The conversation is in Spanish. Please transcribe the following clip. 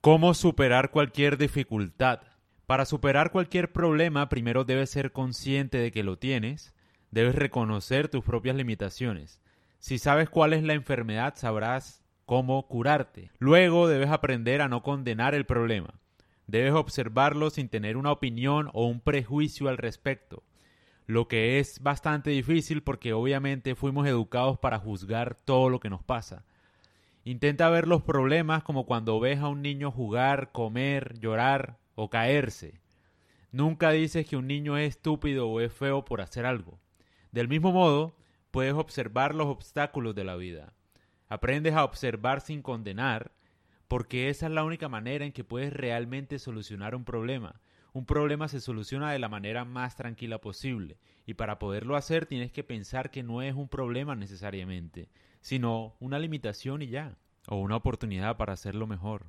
¿Cómo superar cualquier dificultad? Para superar cualquier problema, primero debes ser consciente de que lo tienes, debes reconocer tus propias limitaciones. Si sabes cuál es la enfermedad, sabrás cómo curarte. Luego debes aprender a no condenar el problema. Debes observarlo sin tener una opinión o un prejuicio al respecto, lo que es bastante difícil porque obviamente fuimos educados para juzgar todo lo que nos pasa. Intenta ver los problemas como cuando ves a un niño jugar, comer, llorar o caerse. Nunca dices que un niño es estúpido o es feo por hacer algo. Del mismo modo, puedes observar los obstáculos de la vida. Aprendes a observar sin condenar, porque esa es la única manera en que puedes realmente solucionar un problema. Un problema se soluciona de la manera más tranquila posible, y para poderlo hacer tienes que pensar que no es un problema necesariamente, sino una limitación y ya, o una oportunidad para hacerlo mejor.